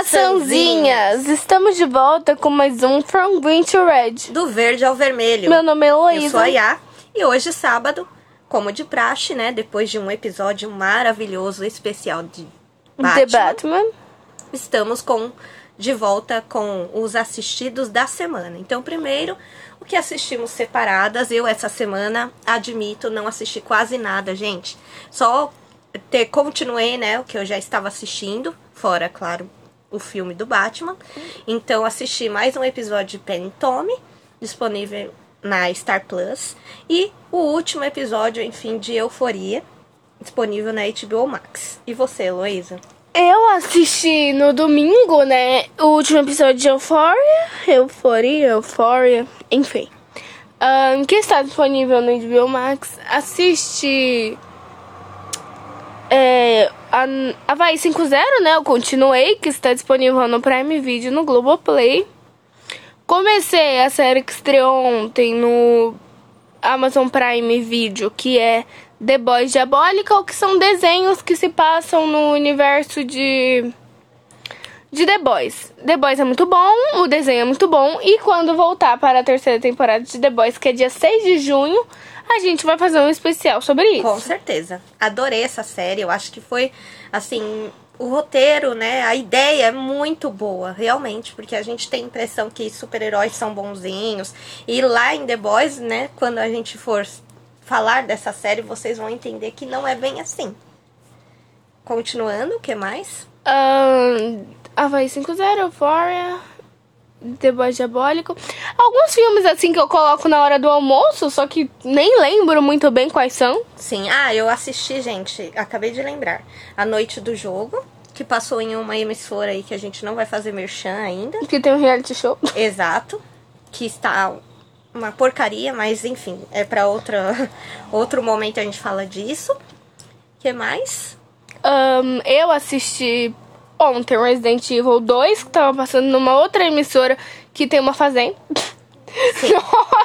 maçãzinhas! Estamos de volta com mais um From Green to Red. Do verde ao vermelho. Meu nome é Heloísa. Eu sou a Yá. E hoje, sábado, como de praxe, né? Depois de um episódio maravilhoso, especial de Batman, The Batman. estamos com de volta com os assistidos da semana. Então, primeiro, o que assistimos separadas. Eu, essa semana, admito, não assisti quase nada, gente. Só ter, continuei, né, o que eu já estava assistindo, fora, claro, o filme do Batman. Então, assisti mais um episódio de Penny Tommy, disponível na Star Plus. E o último episódio, enfim, de Euforia, disponível na HBO Max. E você, Heloísa? Eu assisti no domingo, né, o último episódio de Euphoria, Euforia, Euphoria, enfim. Um, que está disponível no HBO Max. Assiste é, a Havaí 5.0, né? Eu continuei, que está disponível no Prime Video no Globoplay. Comecei a série que estreou ontem no Amazon Prime Video, que é The Boys Diabolical, que são desenhos que se passam no universo de de The Boys. The Boys é muito bom, o desenho é muito bom, e quando voltar para a terceira temporada de The Boys, que é dia 6 de junho, a gente vai fazer um especial sobre isso. Com certeza. Adorei essa série, eu acho que foi, assim, o roteiro, né, a ideia é muito boa, realmente, porque a gente tem a impressão que super-heróis são bonzinhos, e lá em The Boys, né, quando a gente for falar dessa série, vocês vão entender que não é bem assim. Continuando, o que mais? Um, Havaí 5.0, Euphoria, Boy Diabólico. Alguns filmes assim que eu coloco na hora do almoço, só que nem lembro muito bem quais são. Sim, ah, eu assisti, gente, acabei de lembrar. A Noite do Jogo, que passou em uma emissora aí que a gente não vai fazer merchan ainda. Que tem um reality show. Exato. Que está uma porcaria, mas enfim, é para outra outro momento a gente fala disso. que mais? Um, eu assisti ontem Resident Evil 2, que tava passando numa outra emissora que tem uma fazenda. Sim.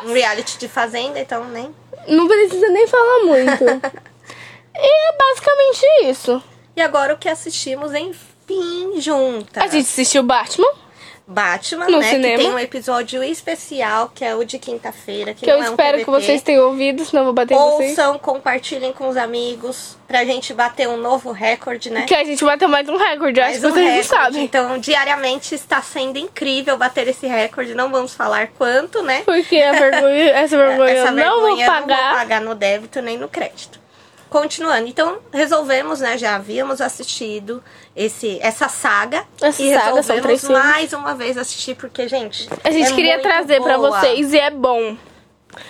Um reality de fazenda, então nem. Não precisa nem falar muito. e é basicamente isso. E agora o que assistimos, enfim, juntas. A gente assistiu Batman. Batman, No né? cinema. Que tem um episódio especial, que é o de quinta-feira. Que, Que eu é um espero que vocês tenham ouvido, senão eu vou bater em vocês. Ouçam, compartilhem com os amigos, pra gente bater um novo recorde, né? Que a gente bateu mais um recorde, acho Mais que um vocês recorde. sabem. Então, diariamente está sendo incrível bater esse recorde. Não vamos falar quanto, né? Porque vergonha, essa vergonha Essa eu não vou vergonha eu não vou pagar. pagar no débito nem no crédito. Continuando, então resolvemos, né? Já havíamos assistido esse, essa saga. Essa e saga, resolvemos mais uma vez assistir, porque, gente. A gente é queria trazer pra boa. vocês e é bom.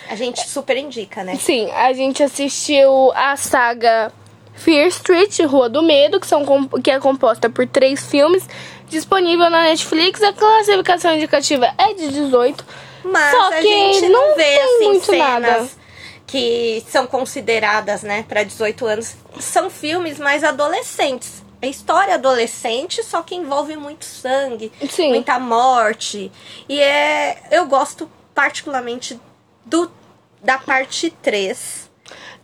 A gente super indica, né? Sim, a gente assistiu a saga Fear Street, Rua do Medo, que, são, que é composta por três filmes, disponível na Netflix. A classificação indicativa é de 18. Mas Só a que gente não não vê tem assim muito cenas nada. Que são consideradas, né, para 18 anos. São filmes mais adolescentes. É história adolescente, só que envolve muito sangue, Sim. muita morte. E é, eu gosto particularmente do da parte 3.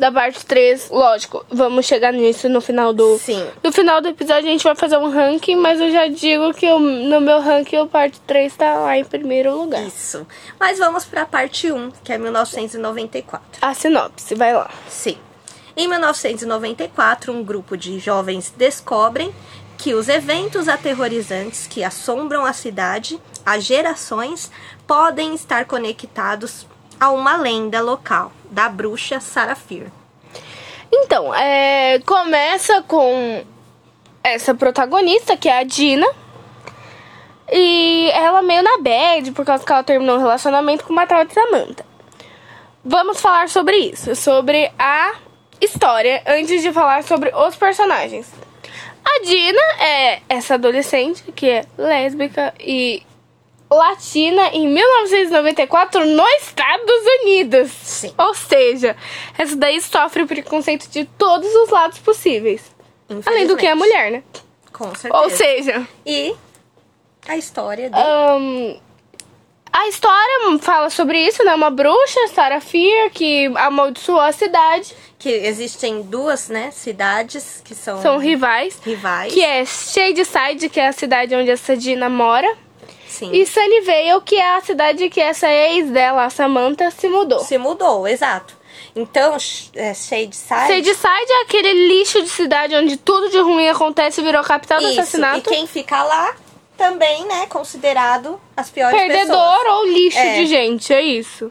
Da parte 3, lógico, vamos chegar nisso no final do. Sim. No final do episódio a gente vai fazer um ranking, mas eu já digo que eu- no meu ranking o parte 3 tá lá em primeiro lugar. Isso. Mas vamos para a parte 1, que é 1994. A sinopse, vai lá. Sim. Em 1994, um grupo de jovens descobrem que os eventos aterrorizantes que assombram a cidade há gerações podem estar conectados a uma lenda local da bruxa Sarafir. Então, é, começa com essa protagonista, que é a Dina. E ela meio na bad, por causa que ela terminou um relacionamento com uma tal de Samantha. Vamos falar sobre isso, sobre a história, antes de falar sobre os personagens. A Dina é essa adolescente que é lésbica e latina em 1994 nos Estados Unidos. Sim. Ou seja, essa daí sofre preconceito de todos os lados possíveis. Além do que é mulher, né? Com certeza. Ou seja, E a história de... ahn, a história fala sobre isso, né? Uma bruxa, Sarah Fear, que amaldiçoou a cidade. que existem duas, né, cidades que são, São rivais. rivais. Que é Shadeside, que é a cidade onde essa Dina mora. Sim. E Sunnyvale, que é a cidade que essa ex dela, a Samantha, se mudou. Se mudou, exato. Então, é, Shadeside... Shadeside é aquele lixo de cidade onde tudo de ruim acontece e virou capital do Isso, assassinato. e quem fica lá também, né, considerado as piores Perdedor pessoas. ou lixo É. de gente, é isso.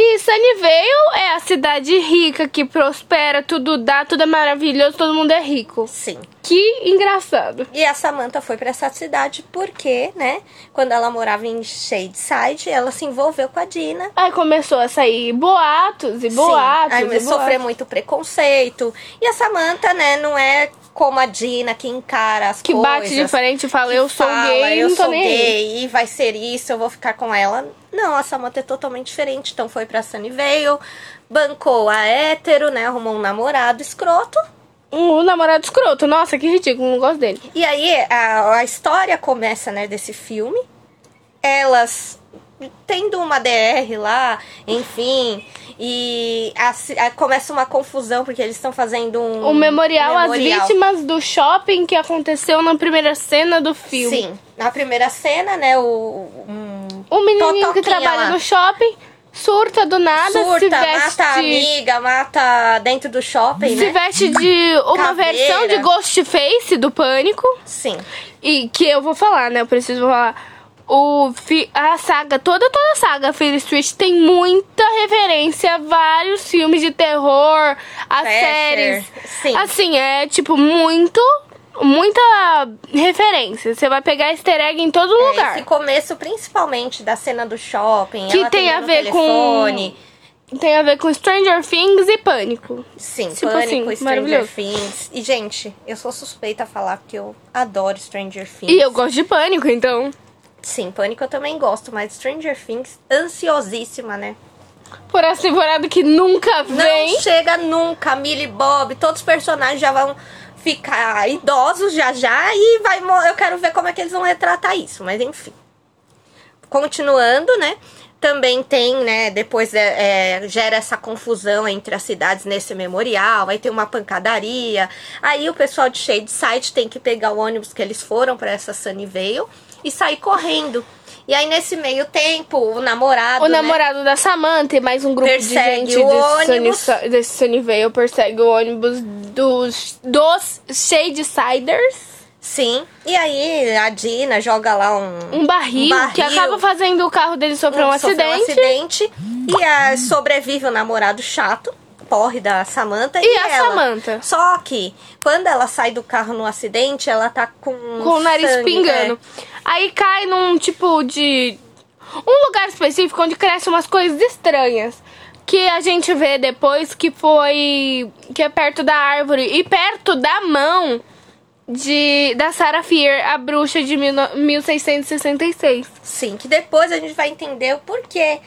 E Sunnyvale é a cidade rica que prospera, tudo dá, tudo é maravilhoso, todo mundo é rico. Sim. Que engraçado. E a Samantha foi pra essa cidade porque, né, quando ela morava em Shadeside, ela se envolveu com a Dina. Aí começou a sair boatos e Sim. boatos. Aí e sofreu boatos. muito preconceito. E a Samantha, né, não é como a Dina que encara as Que coisas. bate de frente e fala, que eu sou fala, gay, eu não tô sou nem gay, e vai ser isso, eu vou ficar com ela. Não, a Samantha é totalmente diferente. Então foi pra Sunnyvale, bancou a hétero, né, arrumou um namorado escroto. Um namorado escroto. Nossa, que ridículo, não gosto dele. E aí a, a história começa, né, desse filme. Elas tendo uma DR lá, enfim, e a a- começa uma confusão porque eles estão fazendo um, O memorial, às memorial. vítimas do shopping que aconteceu na primeira cena do filme. Sim, na primeira cena, né, o um, O menininho que trabalha lá. no shopping surta do nada, se surta, veste... mata a amiga, mata dentro do shopping, Se né? veste de uma Caveira. versão de Ghostface do Pânico. Sim. E que eu vou falar, né? Eu preciso falar. O, a saga, toda, toda a saga Fear Street tem muita referência a vários filmes de terror, a Slasher, séries. sim. Assim, é tipo muito, muita referência. Você vai pegar easter egg em todo É, lugar. esse começo, principalmente da cena do shopping, Que tem a ver o com- telefone. Tem a ver com Stranger Things e Pânico. Sim, Tipo Pânico, assim, Stranger. Things. E, gente, eu sou suspeita a falar porque eu adoro Stranger Things. E eu gosto de Pânico, então. Sim, Pânico eu também gosto, mas Stranger Things, ansiosíssima, né? Por essa temporada que nunca Não vem. chega nunca, Millie Bob, todos os personagens já vão ficar idosos já já e vai eu quero ver como é que eles vão retratar isso, mas enfim. Continuando, né? Também tem, né? Depois é, é, gera essa confusão entre as cidades nesse memorial. Vai ter uma pancadaria. Aí o pessoal de Shadeside tem que pegar o ônibus que eles foram para essa Sunnyvale e sair correndo. E aí nesse meio tempo o namorado, O né, namorado da Samantha e mais um grupo de gente o ônibus. Sunny, desse Sunnyvale persegue o ônibus dos, dos Shadesiders. Sim. E aí a Dina joga lá um, Um barril, Um que barril. acaba fazendo o carro dele sofrer um, sofreu acidente. acidente. E a, sobrevive o namorado chato, porre da Samantha. E a ela. Samantha? Só que quando ela sai do carro no acidente, ela tá com. Com o nariz sangue, pingando. Aí cai num tipo de. Um lugar específico onde crescem umas coisas estranhas. Que a gente vê depois que foi. Que é perto da árvore e perto da mão de da Sarah Fier, a bruxa de mil, no- 1666. é. Sim, que depois a gente vai entender o porquê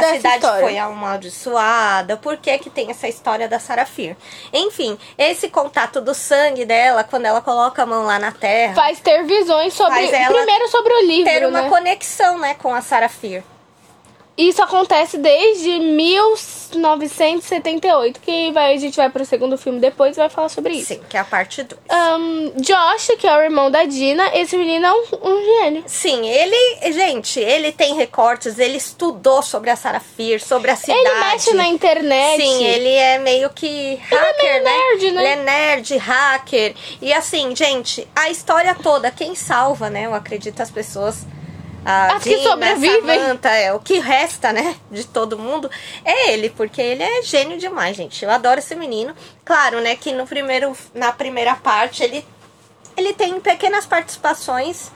que a cidade história. foi amaldiçoada, por que que tem essa história da Sarafir. Enfim, esse contato do sangue dela, quando ela coloca a mão lá na terra, Faz ter visões sobre. Primeiro sobre o livro. ter uma né? conexão, né, com a Sarafir. Isso acontece desde 1978. Que vai, a gente vai pro segundo filme depois e vai falar sobre isso. Sim, que é a parte 2. Ahn, Josh, que é o irmão da Dina, esse menino é um, um gênio. Sim, ele, gente, ele tem recortes, ele estudou sobre a Sarafir, sobre a cidade. Ele mexe na internet. Sim, ele é meio que hacker, meio né? nerd, né? Ele é nerd, hacker. E assim, gente, a história toda, quem salva, né? Eu acredito as pessoas. A As que Dina, sobrevivem. Samantha, é, o que resta, né, de todo mundo, é ele, porque ele é gênio demais, gente. Eu adoro esse menino. Claro, né, que no primeiro, na primeira parte ele, ele tem pequenas participações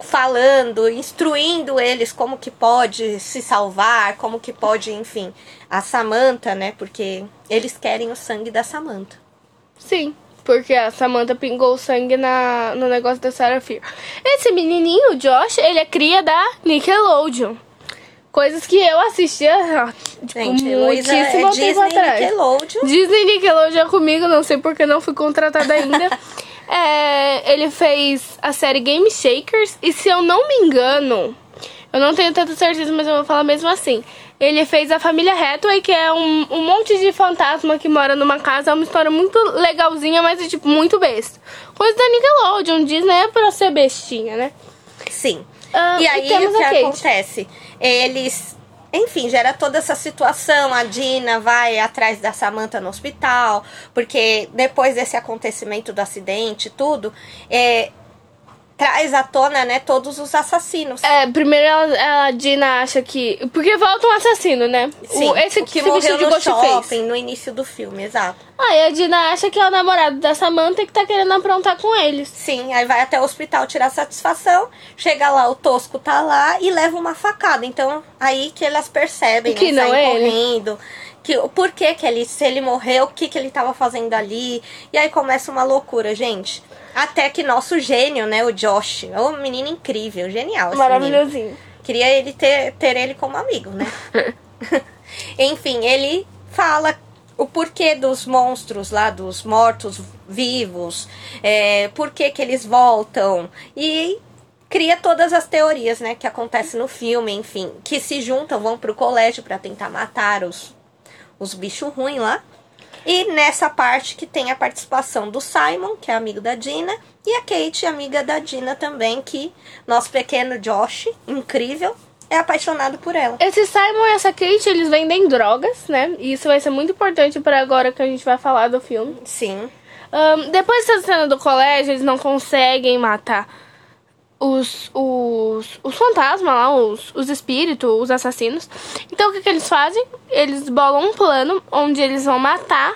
falando, instruindo eles como que pode se salvar, como que pode, enfim, a Samantha, né? Porque eles querem o sangue da Samantha. Sim, porque a Samantha pingou sangue na, no negócio da Sarah Fear. Esse menininho, o Josh, ele é cria da Nickelodeon. Coisas que eu assistia, ah, tipo, Gente, muitíssimo é tempo Disney atrás. Nickelodeon. Disney Nickelodeon comigo, não sei porque não fui contratada ainda. É, ele fez a série Game Shakers e se eu não me engano, eu não tenho tanta certeza, mas eu vou falar mesmo assim. Ele fez a família Hathaway, que é um, um monte de fantasma que mora numa casa. É uma história muito legalzinha, mas é, tipo, muito besta. Coisa da Nickelodeon, Disney é pra ser bestinha, né? Sim. Ah, e aí o que acontece? Eles. Enfim, gera toda essa situação. A Dina vai atrás da Samantha no hospital, porque depois desse acontecimento do acidente e tudo, é, traz à tona, né, todos os assassinos. É, primeiro ela, a Dina acha que. Porque volta um assassino, né? Sim, o, esse o que, que se vestiu morreu de no shopping, no início do filme, exato. Aí a Dina acha que é o namorado da Samantha que tá querendo aprontar com eles. Sim, aí vai até o hospital tirar satisfação, chega lá, o Tosco tá lá e leva uma facada. Então, aí que elas percebem, Que né, não saem é ele. Que, o porquê que ele, se ele morreu, o que, que ele tava fazendo ali. E aí começa uma loucura, gente. Até que nosso gênio, né, o Josh, é um menino incrível, genial. esse menino. Maravilhosinho. Queria ele ter, ter ele como amigo, né? Enfim, ele fala o porquê dos monstros lá, dos mortos vivos, é, por que que eles voltam e cria todas as teorias, né, que acontecem no filme, enfim, que se juntam, vão pro colégio para tentar matar os, os bichos ruins lá. E nessa parte que tem a participação do Simon, que é amigo da Dina, e a Kate, amiga da Dina também, que nosso pequeno Josh, incrível, é apaixonado por ela. Esse Simon e essa Kate, eles vendem drogas, né? E isso vai ser muito importante para agora que a gente vai falar do filme. Sim. Ahn, depois dessa cena do colégio, eles não conseguem matar os, os, os fantasmas lá, os, os espíritos, os assassinos. Então o que, que eles fazem? Eles bolam um plano onde eles vão matar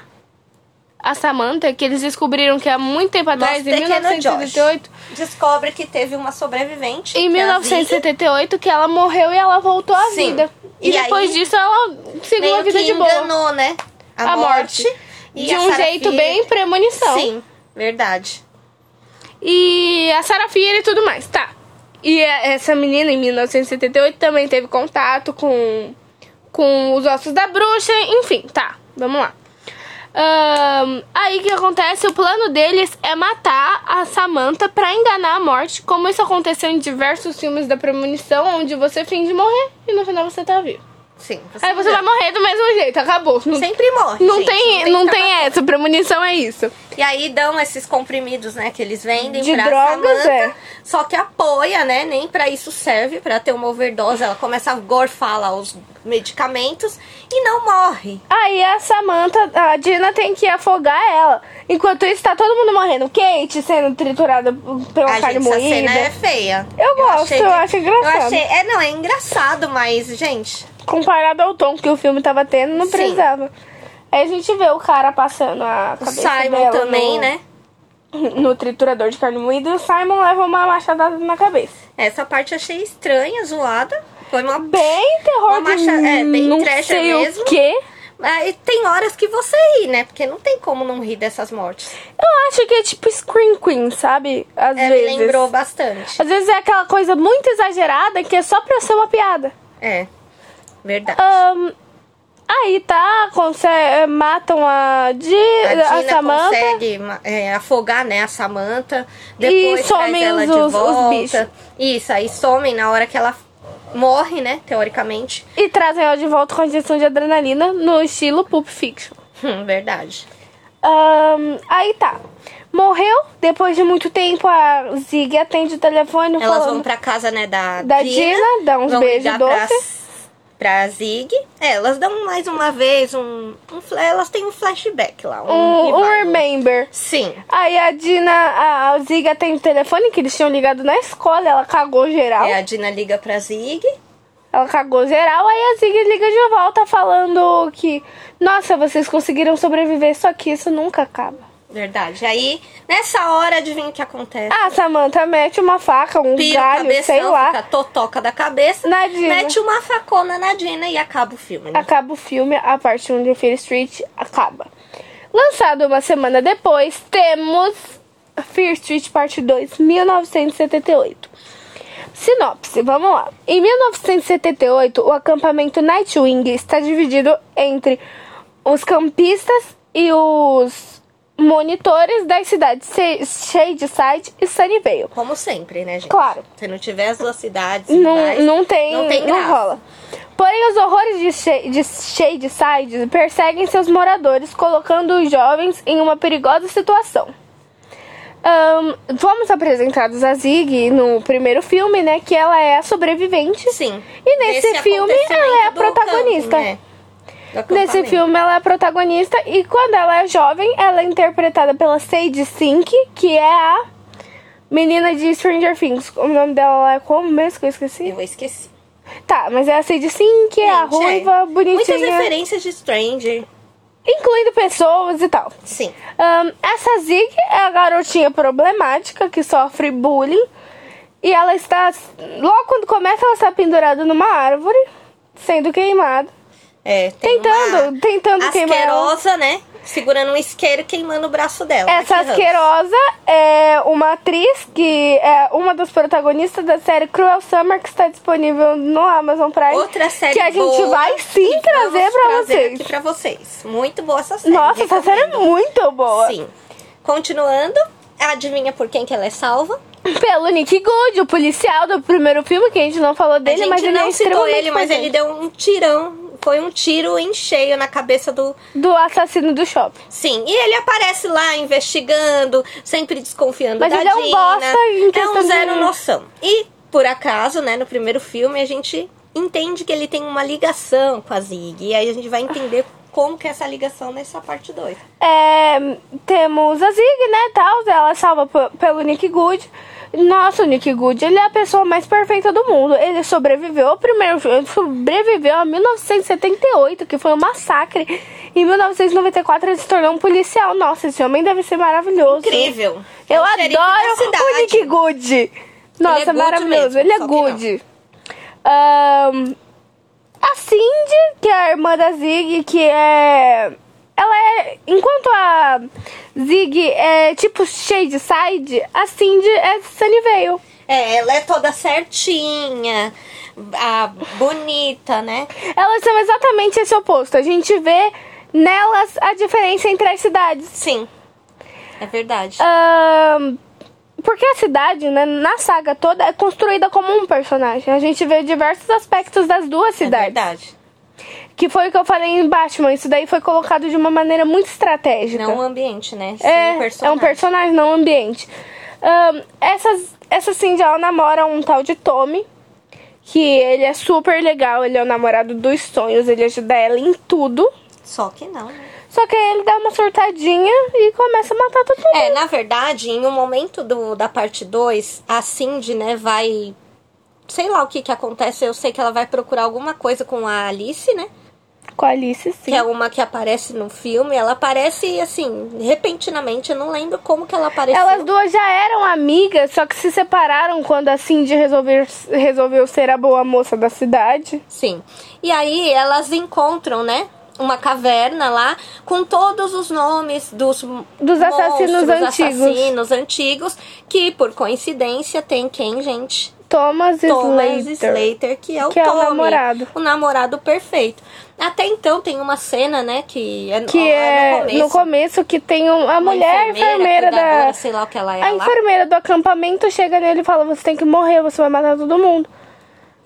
a Samantha, que eles descobriram que há muito tempo atrás, Nosso em pequeno 1978. Josh descobre que teve uma sobrevivente. Em que é a Ziggy. 1978, que ela morreu e ela voltou à Sim. vida. E, E depois aí, disso ela seguiu a vida de boa. enganou, né? A, A morte. morte. E de um jeito bem premonição. Sim, verdade. E a Sarah e tudo mais, tá. E essa menina, em 1978, também teve contato com, com os ossos da bruxa. Enfim, tá. Vamos lá. Ahn, aí que acontece? O plano deles é matar a Samantha pra enganar a morte, como isso aconteceu em diversos filmes da premonição, onde você finge morrer e no final você tá vivo. Sim. Aí você vai morrer do mesmo jeito, acabou. Não, Sempre morre. não gente, tem, não tem ficar essa, premonição é isso. E aí dão esses comprimidos, né, que eles vendem De pra drogas, Samantha. é. Só que apoia, né? Nem pra isso serve, pra ter uma overdose. Ela começa a gorfar lá os medicamentos e não morre. Aí a Samantha, a Dina tem que afogar ela. Enquanto isso, tá todo mundo morrendo. Kate sendo triturada pela A carne gente, essa moída. cena é feia. Eu gosto, eu acho engraçado. Eu achei, é, não, é engraçado, mas, gente, Comparado ao tom que o filme tava tendo, não Sim. precisava. Aí a gente vê o cara passando a o cabeça Simon dela também, no, né? no triturador de carne moída e o Simon leva uma machadada na cabeça. Essa parte eu achei estranha, zoada. Foi uma Bem terror Uma macha- é, bem não trasher sei mesmo. o quê. Aí tem horas que você ri, né? Porque não tem como não rir dessas mortes. Eu acho que é tipo Scream Queen, sabe? Às É, me vezes. lembrou bastante. Às vezes é aquela coisa muito exagerada que é só pra ser uma piada. É, verdade. Ahn, aí tá, consegue, matam a, Di, a a, Samantha. consegue é, afogar, né, a Samantha. Depois E somem ela os- de os- os volta. bichos. Isso, aí somem na hora que ela morre, né, teoricamente. E trazem ela de volta com a injeção de adrenalina no estilo Pulp Fiction. Hum, verdade. Ahn, aí tá. Morreu, depois de muito tempo, a Zig atende o telefone Elas falando... vão pra casa, né, da, Da Dina, dá uns beijos doces. Pra, Zig. É, elas dão mais uma vez um, um... Elas têm um flashback lá. Um, Um, um remember. Sim. Aí a Dina, a, a Zig atende o telefone que eles tinham ligado na escola, ela cagou geral. É, a Dina liga pra Zig. Ela cagou geral, aí a Zig liga de volta falando que, nossa, vocês conseguiram sobreviver, só que isso nunca acaba. Verdade. Aí, nessa hora, adivinha o que acontece? A Samantha mete uma faca, um Pira galho, cabeção, sei lá. fica totoca da cabeça. Na Dina. Mete uma facona na Dina e acaba o filme, né? Acaba o filme, a parte onde o Fear Street acaba. Lançado uma semana depois, temos Fear Street Parte 2, 1978. Sinopse, vamos lá. Em 1978, o acampamento Nightwing está dividido entre os campistas e os monitores das cidades Shadeside e Sunnyvale. Como sempre, né, gente? Claro. Se não tiver as duas cidades, Não, não tem, não tem não rola. Porém, os horrores de, Sh de Shadyside perseguem seus moradores, colocando os jovens em uma perigosa situação. Um, fomos apresentados a Zig no primeiro filme, né? Que ela é a sobrevivente. Sim. E nesse filme ela é a protagonista. camping, né? Nesse filme ela é a protagonista e quando ela é jovem, ela é interpretada pela Sadie Sink, que é a menina de Stranger Things. O nome dela é como mesmo que eu esqueci? Eu esqueci. Tá, mas é a Sadie Sink, é a Gente, ruiva, Muitas bonitinha, referências de Stranger. incluindo pessoas e tal. Sim. Ahn, essa Zig é a garotinha problemática que sofre bullying. E ela está. Logo quando começa, ela está pendurada numa árvore, sendo queimada. É, tem Tentando- tentando queimar asquerosa, né? Segurando um isqueiro e queimando o braço dela. Essa asquerosa é uma atriz que é uma das protagonistas da série Cruel Summer, que está disponível no Amazon Prime. Outra série que a gente boa vai sim trazer trazer vocês. aqui pra vocês. Muito boa essa série. Nossa, essa série é recomendo. muito boa. Sim. Continuando, adivinha por quem que ela é salva? Pelo Nick Good, o policial do primeiro filme, que a gente não falou dele, mas ele não é citou ele, mas ele deu um tirão. Foi um tiro em cheio na cabeça do. Do assassino do shopping. Sim, e ele aparece lá investigando, sempre desconfiando Mas da ele é um Dina. bosta em É um de- zero noção. E, por acaso, né, no primeiro filme, a gente entende que ele tem uma ligação com a Zig. E aí a gente vai entender como que é essa ligação nessa parte 2. É, temos a Zig, né, tal, ela salva pelo Nick Good. Nossa, o Nick Good, ele é a pessoa mais perfeita do mundo. Ele sobreviveu ao primeiro sobreviveu a 1978, que foi um massacre. Em 1994 ele se tornou um policial. Nossa, esse homem deve ser maravilhoso. Incrível. Eu É adoro o. Nick Good. Nossa, Ele é maravilhoso. mesmo, ele é good. Ahn, a Cindy, que é a irmã da Zig, que é. Ela é. Enquanto a Zig é tipo Shadeside, a Cindy é Sunnyvale. É, ela é toda certinha, a, bonita, né? Elas são exatamente esse oposto. A gente vê nelas a diferença entre as cidades. Sim. É verdade. Ahn, porque a cidade, né, na saga toda, é construída como um personagem. A gente vê diversos aspectos das duas é cidades. verdade. Que foi o que eu falei em Batman. Isso daí foi colocado de uma maneira muito estratégica. Não o ambiente, né? Sim, é, o é um personagem, não um ambiente. Ahn, essas, essa Cindy, ela namora um tal de Tommy. Que ele é super legal, ele é o namorado dos sonhos, ele ajuda ela em tudo. Só que não, né? Só que aí ele dá uma surtadinha e começa a matar todo mundo. É, na verdade, em um momento do, da parte 2, a Cindy, né, vai. Sei lá o que que acontece, eu sei que ela vai procurar alguma coisa com a Alice, né? Com a Alice, sim. Que é uma que aparece no filme. Ela aparece, assim, repentinamente. Eu não lembro como que ela apareceu. Elas duas já eram amigas, só que se separaram quando a Cindy resolveu, resolveu ser a boa moça da cidade. Sim. E aí elas encontram, né? Uma caverna lá com todos os nomes dos, Dos assassinos antigos. assassinos antigos. Que, por coincidência, tem quem, gente? Thomas, Thomas Slater. Slater, que é o Que é o Tommy, namorado. O namorado perfeito. Até então tem uma cena, né, que é, Que ó, é no começo. no começo que tem um, a uma mulher enfermeira, cuidadora, da. sei lá o que ela é A lá. enfermeira do acampamento chega nele e fala: Você tem que morrer, você vai matar todo mundo.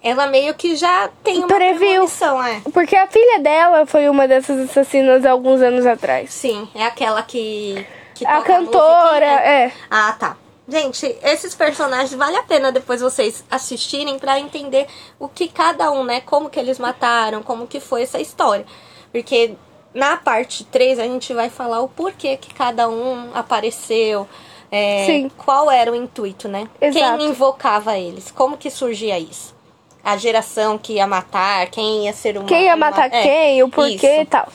Ela meio que já tem uma Previu. é. Porque a filha dela foi uma dessas assassinas há alguns anos atrás. Sim, é aquela que. que A cantora, musiquinha. é. Ah, tá. Gente, esses personagens vale a pena depois vocês assistirem pra entender o que cada um, né? Como que eles mataram, como que foi essa história. Porque na parte 3 a gente vai falar o porquê que cada um apareceu. é, Sim. Qual era o intuito, né? Exato. Quem invocava eles? Como que surgia isso? A geração que ia matar, quem ia ser uma. Quem ia uma- matar é, quem, o porquê isso. e tal.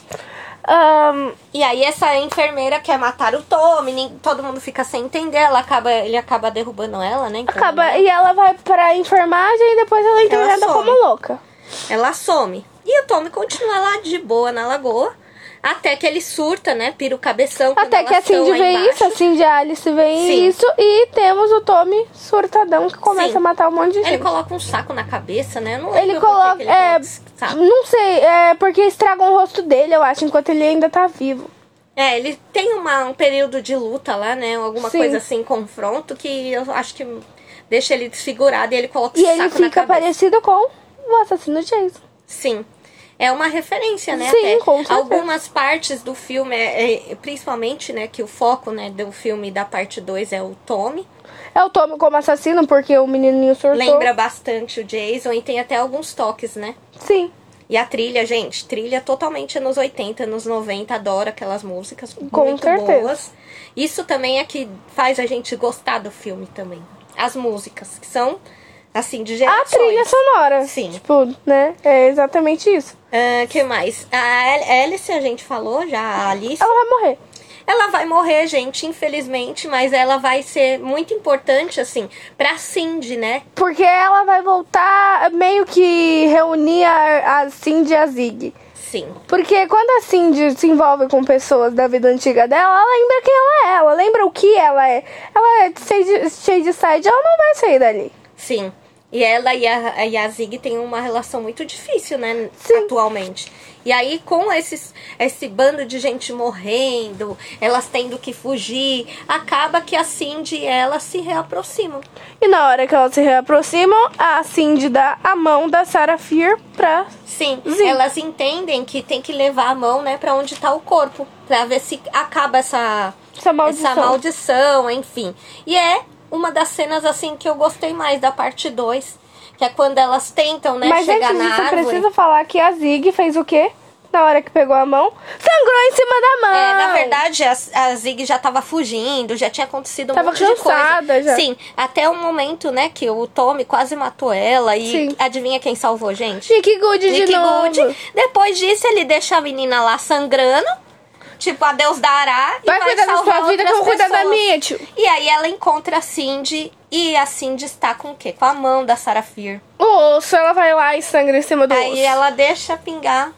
Ahn, E aí essa enfermeira quer matar o Tommy, todo mundo fica sem entender, ela acaba, ele acaba derrubando ela, né? Então, acaba, né, e ela vai pra enfermagem e depois ela é internada como louca. Ela some. E o Tommy continua lá de boa na lagoa, até que ele surta, né? Pira o cabeção. Até que a elas tão Cindy lá vê embaixo. isso, a Cindy e a Alice vê Sim. isso e temos o Tommy surtadão que começa Sim. a matar um monte de gente. Ele coloca um saco na cabeça, né? Eu não lembro Ele coloca. que ele é, coloca saco. não sei, é porque estragam o rosto dele, eu acho, enquanto ele ainda tá vivo. É, ele tem uma, um período de luta lá, né? Alguma Sim. coisa assim, confronto, que eu acho que deixa ele desfigurado e ele coloca E o ele fica parecido com o assassino Jason. Sim. É uma referência, né? Sim, até. com certeza. Algumas partes do filme, é, é, principalmente, né, que o foco né, do filme da parte 2 é o Tommy. É o Tommy como assassino, porque o menininho surtou. Lembra bastante o Jason e tem até alguns toques, né? Sim. E a trilha, gente, trilha totalmente anos 80, anos 90, adoro aquelas músicas Com muito certeza. boas. Isso também é que faz a gente gostar do filme também. As músicas, que são, assim, de A gerações. trilha sonora. Sim. Tipo, né? É exatamente isso. Ah, que mais? A Al- Alice, a gente falou já, a Alice. Ela vai morrer. Ela vai morrer, gente, infelizmente, mas ela vai ser muito importante, assim, pra Cindy, né? Porque ela vai voltar meio que reunir a, a Cindy e a Zig. Sim. Porque quando a Cindy se envolve com pessoas da vida antiga dela, ela lembra quem ela é, ela lembra o que ela é. Ela é Shade, Shade Side, ela não vai sair dali. Sim. E ela e a, e a Zig têm uma relação muito difícil, né? Sim. Atualmente. E aí, com esses, esse bando de gente morrendo, elas tendo que fugir, acaba que a Cindy e ela se reaproximam. E na hora que elas se reaproximam, a Cindy dá a mão da Sarah Fear pra. Sim, elas entendem que tem que levar a mão, né, pra onde tá o corpo. Pra ver se acaba essa, Essa maldição. essa maldição, enfim. E é uma das cenas, assim, que eu gostei mais da parte 2. Que é quando elas tentam, né, Mas chegar antes na disso, árvore. precisa falar que a Zig fez o quê? Na hora que pegou a mão, sangrou em cima da mão. É, na verdade, a, a Zig já tava fugindo, já tinha acontecido um Tava monte de coisa. já. Sim, até o momento, né, que o Tommy quase matou ela e Sim. adivinha quem salvou, gente? Nick Good de novo. Good. Depois disso, ele deixa a menina lá sangrando, tipo, adeus dará e Vai vai, cuidar da sua vida que eu vou outras cuidar da minha, tio. E aí ela encontra a Cindy e a Cindy está com o quê? Com a mão da Sarah Fear. O osso, ela vai lá e sangra em cima do Aí osso. ela deixa pingar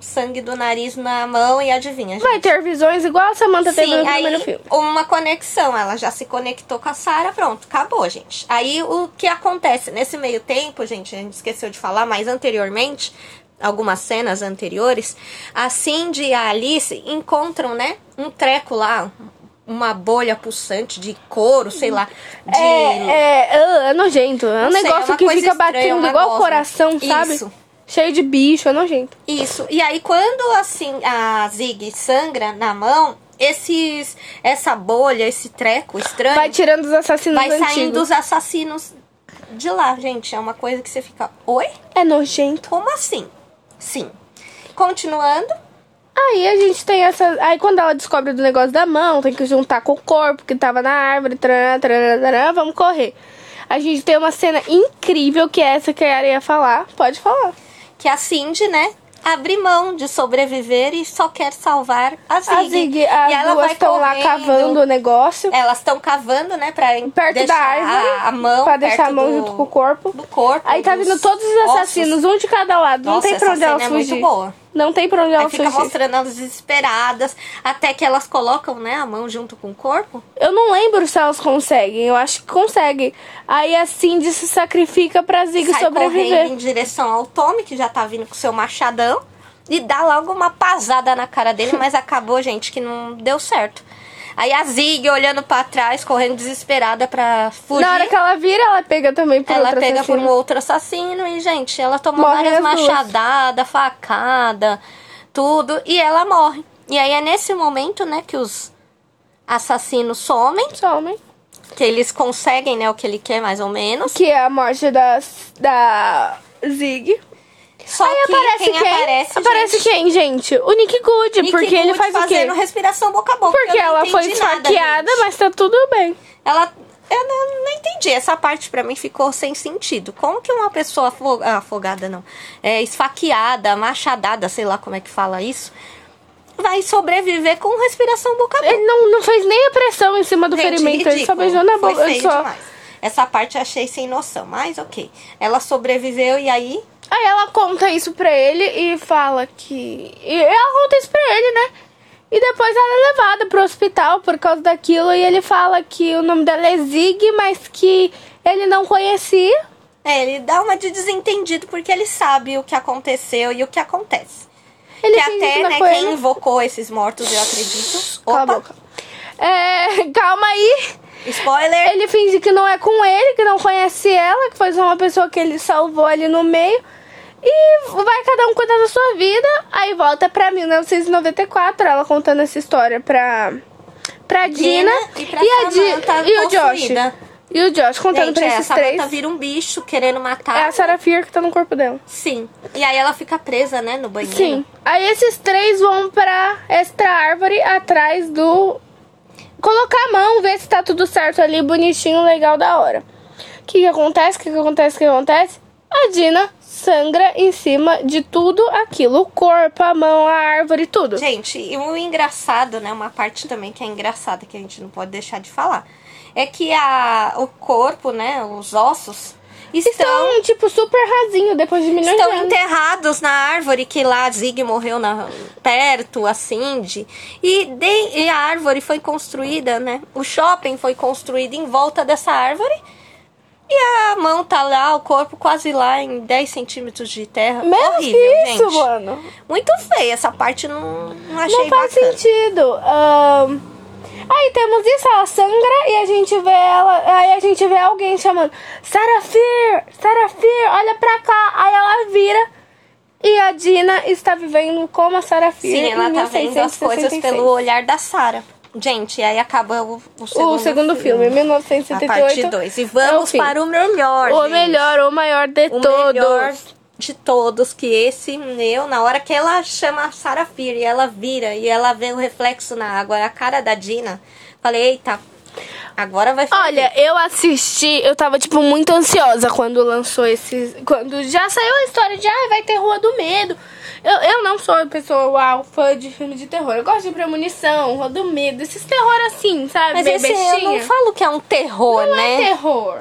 sangue do nariz na mão e adivinha, gente? Vai ter visões igual a Samantha teve Sim, no aí primeiro filme. uma conexão, ela já se conectou com a Sarah, pronto, acabou, gente. Aí o que acontece nesse meio tempo, gente, a gente esqueceu de falar, mas anteriormente, algumas cenas anteriores, a Cindy e a Alice encontram, né, um treco lá, uma bolha pulsante de couro, sei lá, de É, é, é nojento. É um Não sei, negócio é que fica estranha, batendo igual o coração, sabe? Isso. Cheio de bicho, é nojento. Isso. E aí, quando assim a Zig sangra na mão, esses essa bolha, esse treco estranho, Vai tirando os assassinos vai antigos. saindo os assassinos de lá, gente. É uma coisa que você fica, oi? É nojento. Como assim? Sim. Continuando, Aí a gente tem essa. Aí quando ela descobre do negócio da mão, tem que juntar com o corpo que tava na árvore, tarará, tarará, tarará, vamos correr. A gente tem uma cena incrível que é essa que a Yara ia falar. Pode falar. que a Cindy, né, abre mão de sobreviver e só quer salvar a Zig. A Zig, e as ela duas estão lá cavando o negócio. Elas estão cavando, né, pra Perto deixar da árvore. a, a mão pra deixar a mão do- junto com o corpo. do corpo. Aí tá vindo todos os ossos. assassinos, um de cada lado. não Nossa, tem pra onde elas cena é muito fugir. boa. Não tem onde Aí fica mostrando elas desesperadas, até que elas colocam, né, a mão junto com o corpo. Eu não lembro se elas conseguem. Eu acho que conseguem. Aí a Cindy se sacrifica pra Zig sai sobreviver. em direção ao Tommy, que já tá vindo com seu machadão, e dá logo uma pasada na cara dele, mas acabou, gente, que não deu certo. Aí a Zig olhando pra trás, correndo desesperada pra fugir. Na hora que ela vira, ela pega também por ela outro pega assassino. por um outro assassino e, gente, ela tomou Morrem várias machadadas, facada, tudo, e ela morre. E aí é nesse momento, né, que os assassinos somem, Somem. que eles conseguem, né, o que ele quer mais ou menos. Que é a morte da, da Zig. Só Aí que aparece quem, quem? aparece, Aparece gente, quem, gente? O Nick Good. Nick porque ele Good faz o quê? fazendo respiração boca a boca. Porque ela foi nada, esfaqueada, mas tá tudo bem. Ela. Eu não, não entendi. Essa parte pra mim ficou sem sentido. Como que uma pessoa ah, afogada, não? É, esfaqueada, machadada, sei lá como é que fala isso, vai sobreviver com respiração boca a boca. Ele não, não fez nem a pressão em cima do Gente, ferimento. Ele só ridículo. beijou na Foi boca. feio Só... demais. Essa parte eu achei sem noção, mas ok. Ela sobreviveu e aí. Aí ela conta isso pra ele e fala que. E ela conta isso pra ele, né? E depois ela é levada pro hospital por causa daquilo. E ele fala que o nome dela é Zig, mas que ele não conhecia. É, ele dá uma de desentendido porque ele sabe o que aconteceu e o que acontece. Ele que até, né, quem ele. invocou esses mortos, eu acredito. Cala a boca. É, calma aí. spoiler. Ele finge que não é com ele, que não conhece ela, que foi só uma pessoa que ele salvou ali no meio. E vai cada um cuidar da sua vida. Aí volta pra 1994, ela contando essa história pra, pra Dina, e pra e, a Di- Samantha e o Josh. E o Josh contando Gente, pra é, esses a Samantha três. vira um bicho querendo matar. É a Sarah Fear que tá no corpo dela. Sim. E aí ela fica presa, né, no banheiro. Sim. Aí esses três vão pra esta árvore atrás do. Colocar a mão, ver se tá tudo certo ali, bonitinho, legal, da hora. O que, que acontece? O que, que acontece? O que acontece? A Dina sangra em cima de tudo aquilo: o corpo, a mão, a árvore, tudo. Gente, e o engraçado, né? Uma parte também que é engraçada, que a gente não pode deixar de falar. É que a, o corpo, né? Os ossos estão, Estão, tipo, super rasinho depois de milhões estão de anos. enterrados na árvore que lá Zig morreu na, perto, a Cindy. E, de- e a árvore foi construída, né? O shopping foi construído em volta dessa árvore. E a mão tá lá, o corpo quase lá em 10 centímetros de terra. Menos Horrível, que isso, gente. mano. Muito feia. Essa parte não, não achei Não faz bacana. sentido. Ahn, Aí temos isso, ela sangra e a gente vê ela. Aí a gente vê alguém chamando Sarah Fear, olha pra cá. Aí ela vira e a Dina está vivendo como a Sarah Fear. Sim, ela tá vendo as coisas 1666. pelo olhar da Sarah. Gente, aí acaba o, o segundo, O segundo filme, A 1978. parte 2. E é o vamos para o melhor. O gente. melhor, o maior de O todos. melhor de todos, que esse meu, na hora que ela chama a Sarah Fear e ela vira e ela vê o reflexo na água, a cara da Dina, falei, eita, agora vai ferver. Olha, eu assisti, eu tava, tipo, muito ansiosa quando lançou esses. Quando já saiu a história de, ah, vai ter Rua do Medo. Eu, eu não sou pessoa, uau, fã de filme de terror. Eu gosto de Premonição, Rua do Medo, esses terror assim, sabe? Mas esse eu não falo que é um terror, Não né? é terror.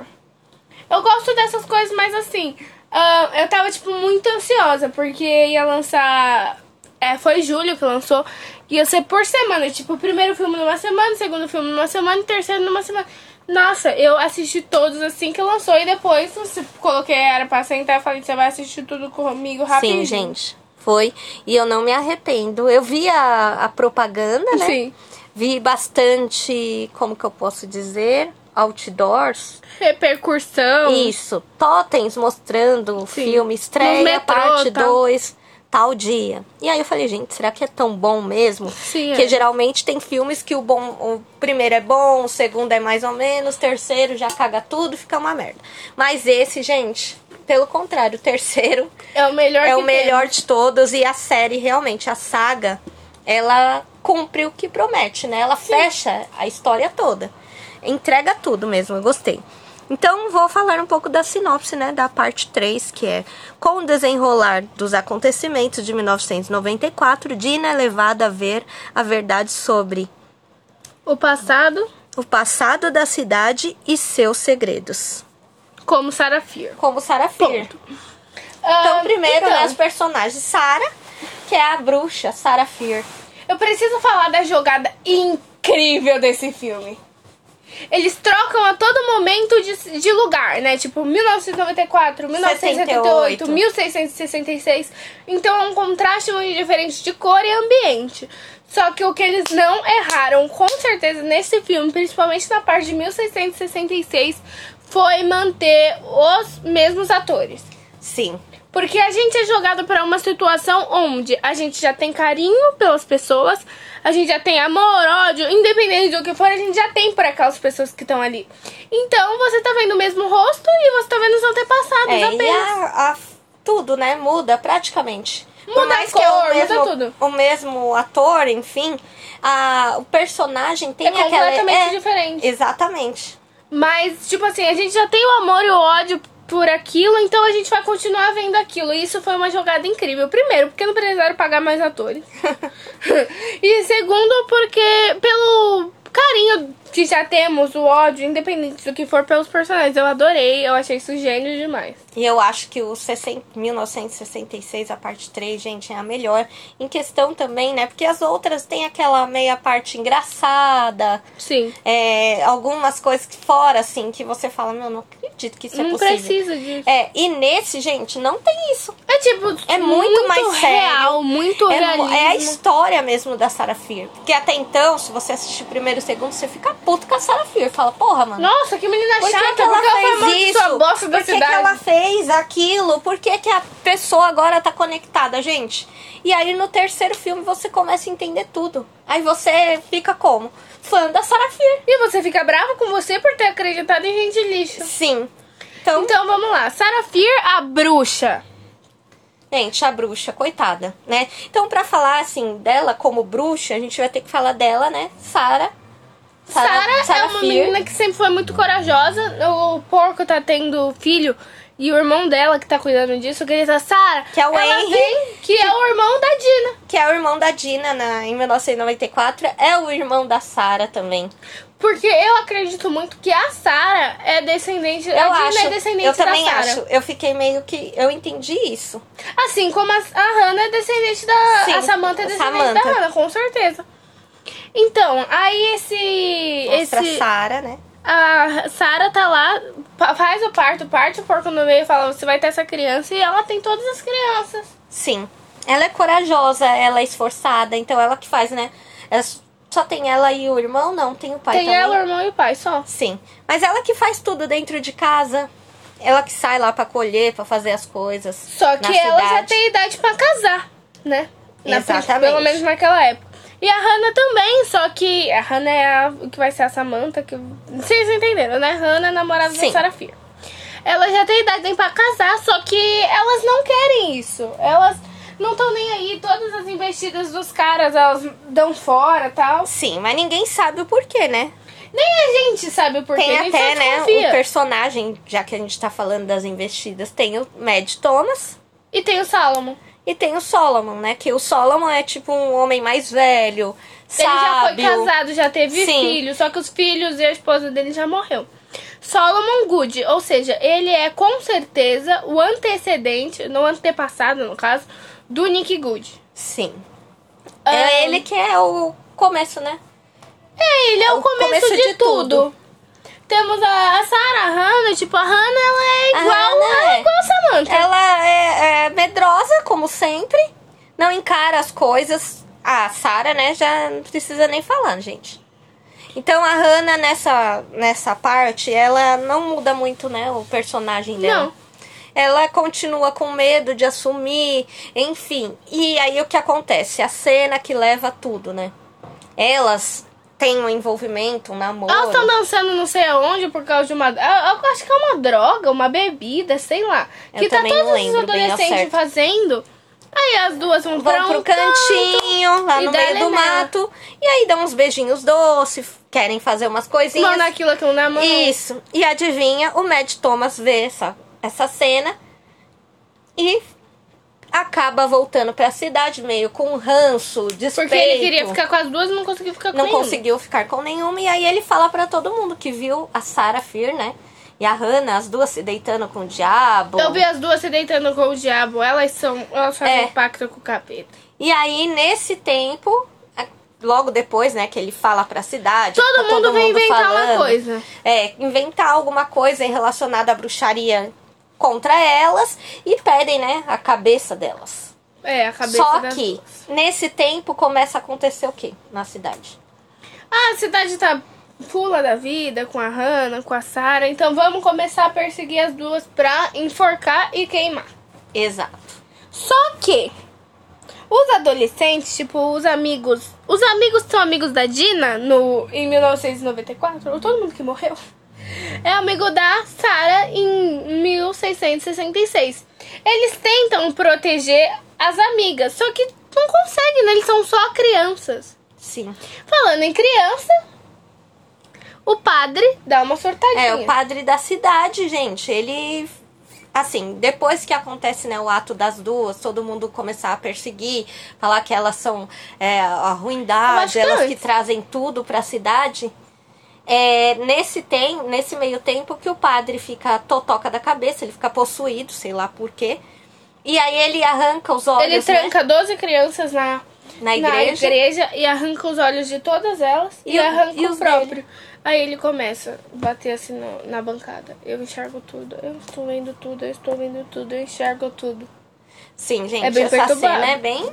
Eu gosto dessas coisas, mas assim, ah, eu tava, tipo, muito ansiosa, porque ia lançar. É, foi julho que lançou. Ia ser por semana. Tipo, o primeiro filme numa semana, o segundo filme numa semana e o terceiro numa semana. Nossa, eu assisti todos assim que lançou. E depois, se coloquei, era pra sentar e falei, você vai assistir tudo comigo rapidinho. Sim, gente. Foi. E eu não me arrependo. Eu vi a, a propaganda, né? Sim. Vi bastante, como que eu posso dizer? Outdoors. Repercussão. Isso. Totens mostrando o filme. Estreia, metrô, parte tal. 2, tal dia. E aí eu falei, gente, será que é tão bom mesmo? Sim, Porque é. geralmente tem filmes que o bom, o primeiro é bom, o segundo é mais ou menos, o terceiro já caga tudo, fica uma merda. Mas esse, gente, pelo contrário, o terceiro É o melhor é que o melhor de todos e a série realmente, a saga, ela cumpre o que promete, né? Ela fecha a história toda. Entrega tudo mesmo, eu gostei. Então, vou falar um pouco da sinopse, né, da parte 3, que é com o desenrolar dos acontecimentos de 1994, Dina é levada a ver a verdade sobre. O passado, o passado da cidade e seus segredos. como Sarah Fear. Como Sarah Fear. Então, Ah, primeiro, então, né, os personagens. Sarah, que é a bruxa, Sarah Fear. Eu preciso falar da jogada incrível desse filme. Eles trocam a todo momento de, de lugar, né? Tipo, 1994, 1978, 78. 1666. Então é um contraste muito diferente de cor e ambiente. Só que o que eles não erraram, com certeza, nesse filme, principalmente na parte de 1666, foi manter os mesmos atores. Sim. Porque a gente é jogado para uma situação onde a gente já tem carinho pelas pessoas, a gente já tem amor, ódio, independente do que for, a gente já tem por aquelas pessoas que estão ali. Então você tá vendo o mesmo rosto e você tá vendo os antepassados É, e apenas. a, a- tudo, né, muda praticamente. Muda Por mais a que é cor, o mesmo, muda tudo. O mesmo ator, enfim, a, o personagem tem É aquela... completamente diferente. Exatamente. Mas, tipo assim, a gente já tem o amor e o ódio por aquilo, então a gente vai continuar vendo aquilo. E isso foi uma jogada incrível. Primeiro, porque não precisaram pagar mais atores. e segundo, porque pelo carinho que já temos, o ódio, independente do que for pelos personagens. Eu adorei, eu achei isso gênio demais. E eu acho que o 60 1966, a parte 3, gente, é a melhor. Em questão também, né? Porque as outras têm aquela meia parte engraçada. Sim. É, algumas coisas fora, assim, que você fala, meu, não acredito que isso é não possível. precisa disso. É, e nesse, gente, não tem isso. É tipo, É muito, mais sério. real, muito é, realismo. mo- é a história mesmo da Sarah Fear. Porque até então, se você assistir o primeiro e o segundo, você fica puto com a Sarah Fear. Fala, porra, mano. Nossa, que menina Por que, chata, que ela porque ela fez isso? bosta da Por que, que cidade. ela fez aquilo, por que, que a pessoa agora tá conectada, gente? E aí no terceiro filme você começa a entender tudo. Aí você fica como? Fã da Sarah Fear. E você fica bravo com você por ter acreditado em gente lixo. Sim. Então, Então vamos lá. Sarah Fear, a bruxa. gente, a bruxa, coitada, né? Então, pra falar assim dela como bruxa, a gente vai ter que falar dela, né? Sarah. Sarah é uma menina que sempre foi muito corajosa. O porco tá tendo filho e o irmão dela que tá cuidando disso grita Sarah. Que é o ela Henry. vem, que é o irmão da Dina. que é o irmão da Dina na, em 1994, é o irmão da Sarah também. Porque eu acredito muito que a Sarah é descendente. Eu a Dina acho, é descendente eu também da Sarah. acho. Eu fiquei meio que. Eu entendi isso. Assim como a, a Hannah é descendente da. Sim, a Samantha é descendente Samantha. da Hannah, com certeza. Então, aí esse. Mostra esse a Sarah, né? a Sarah tá lá, faz o parto, parte o porco no meio e fala: você vai ter essa criança. E ela tem todas as crianças. Sim. Ela é corajosa, ela é esforçada, então ela que faz, né? Ela só tem ela e o irmão? Não, tem o pai tem também. ela, o irmão e o pai só. Sim. Mas ela que faz tudo dentro de casa. Ela que sai lá pra colher, pra fazer as coisas. Só que ela já cidade. tem idade pra casar, né? Na- Exatamente. Pelo menos naquela época. E a Hannah também, só que a Hannah é a que vai ser a Samantha, que vocês entenderam, né? Hannah, namorada Sim. da Sarah Fear. Ela já tem idade pra casar, só que elas não querem isso. Elas não estão nem aí. Todas as investidas dos caras, elas dão fora tal. Sim, mas ninguém sabe o porquê, né? Nem a gente sabe o porquê. Tem até, né, desconfia. o personagem, já que a gente tá falando das investidas, tem o Mad Thomas E tem o Solomon. E tem o Solomon, né? Que o Solomon é tipo um homem mais velho, Ele já foi sábio. casado, já teve Sim. filhos, só que os filhos e a esposa dele já morreu. Solomon Good, ou seja, ele é com certeza o antecedente, no antepassado no caso, do Nick Good. Sim. Ah, É ele que é o começo, né? É, ele é o, o começo, começo de, de tudo. tudo. Temos a, a Sarah, a Hannah, tipo, a Hannah ela é A igual, Hannah a, é. igual a Samantha. Ela é, é como sempre. Não encara as coisas. A Sarah, né, já não precisa nem falar, gente. Então a Hannah nessa, nessa parte, ela não muda muito, né, o personagem dela. Não. Ela continua com medo de assumir, enfim. E aí o que acontece? A cena que leva tudo, né? Elas têm um envolvimento, um namoro. Elas estão dançando não sei aonde por causa de uma. Eu, eu acho que é uma droga, uma bebida, sei lá. Eu que tá todos os adolescentes fazendo. Aí as duas vão, pra vão um pro cantinho, lá e no meio do nela. mato. E aí dão uns beijinhos doces, querem fazer umas coisinhas. Mano, aquilo, aquilo na mão. Isso. E adivinha, o Mad Thomas vê essa, essa cena e acaba voltando pra cidade meio com ranço, despeito. Porque ele queria ficar com as duas não conseguiu ficar com Não nenhuma. conseguiu ficar com nenhuma. E aí ele fala pra todo mundo que viu a Sarah Fear, né? E a Hannah, as duas se deitando com o diabo. Eu vi as duas se deitando com o diabo. Elas são. Elas fazem É. um pacto com o capeta. E aí, nesse tempo, a- logo depois, né, que ele fala pra cidade. Todo tá mundo vem inventar uma falando, coisa. É, inventar alguma coisa relacionada à bruxaria contra elas e pedem, né, a cabeça delas. É, a cabeça Só das que, nesse tempo, começa a acontecer o quê na cidade? Ah, a cidade tá pula da vida com a Hannah, com a Sarah. Então vamos começar a perseguir as duas pra enforcar e queimar. Exato. Só que os adolescentes, tipo, os amigos. Os amigos que são amigos da Dina no, em 1994, ou todo mundo que morreu, é amigo da Sarah em 1666. Eles tentam proteger as amigas, só que não conseguem, né? Eles são só crianças. Sim. Falando em criança, o padre dá uma sortadinha. É, o padre da cidade, gente, ele. Assim, depois que acontece né, o ato das duas, todo mundo começar a perseguir, falar que elas são é, a ruindade, elas que trazem tudo pra cidade. É nesse, tem, nesse meio tempo que o padre fica totoca da cabeça, ele fica possuído, sei lá por quê. E aí ele arranca os olhos Ele né, tranca 12 crianças na, na igreja. igreja e arranca os olhos de todas elas e, E arranca e o próprio. Aí ele começa a bater assim no- na bancada. Eu enxergo tudo, eu estou vendo tudo, eu estou vendo tudo, eu enxergo tudo. Sim, gente, É bem essa perturbado. cena é bem.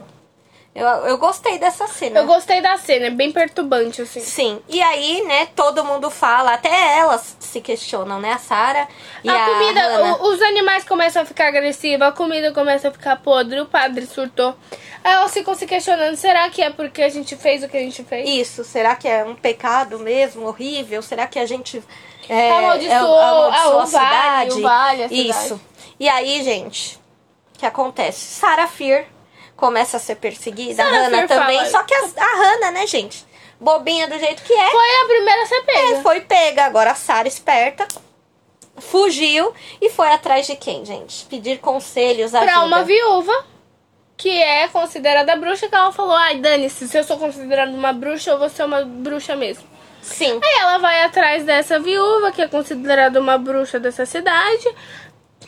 Eu, eu gostei dessa cena. Eu gostei da cena, é bem perturbante, assim. Sim. E aí, né, todo mundo fala, até elas se questionam, né? A Sarah e a, a comida, o- os animais começam a ficar agressivos, a comida começa a ficar podre, o padre surtou. Aí elas ficam se questionando, será que é porque a gente fez o que a gente fez? Isso, será que é um pecado mesmo, horrível? Será que a gente é, Amaldiçoou, amaldiçoou ah, o vale, o vale, a cidade. Isso. E aí, gente, o que acontece? Sarah Fear começa a ser perseguida, a Sarah Hannah Fear também. fala- Só que a, a Hannah, né, gente? Bobinha do jeito que é. Foi a primeira a ser pega. É, foi pega. Agora a Sarah esperta fugiu e foi atrás de quem, gente? Pedir conselhos, ajuda. Pra uma viúva, que é considerada bruxa, que ela falou, ai, dane-se, se eu sou considerada uma bruxa, eu vou ser uma bruxa mesmo. Sim. Aí ela vai atrás dessa viúva, que é considerada uma bruxa dessa cidade,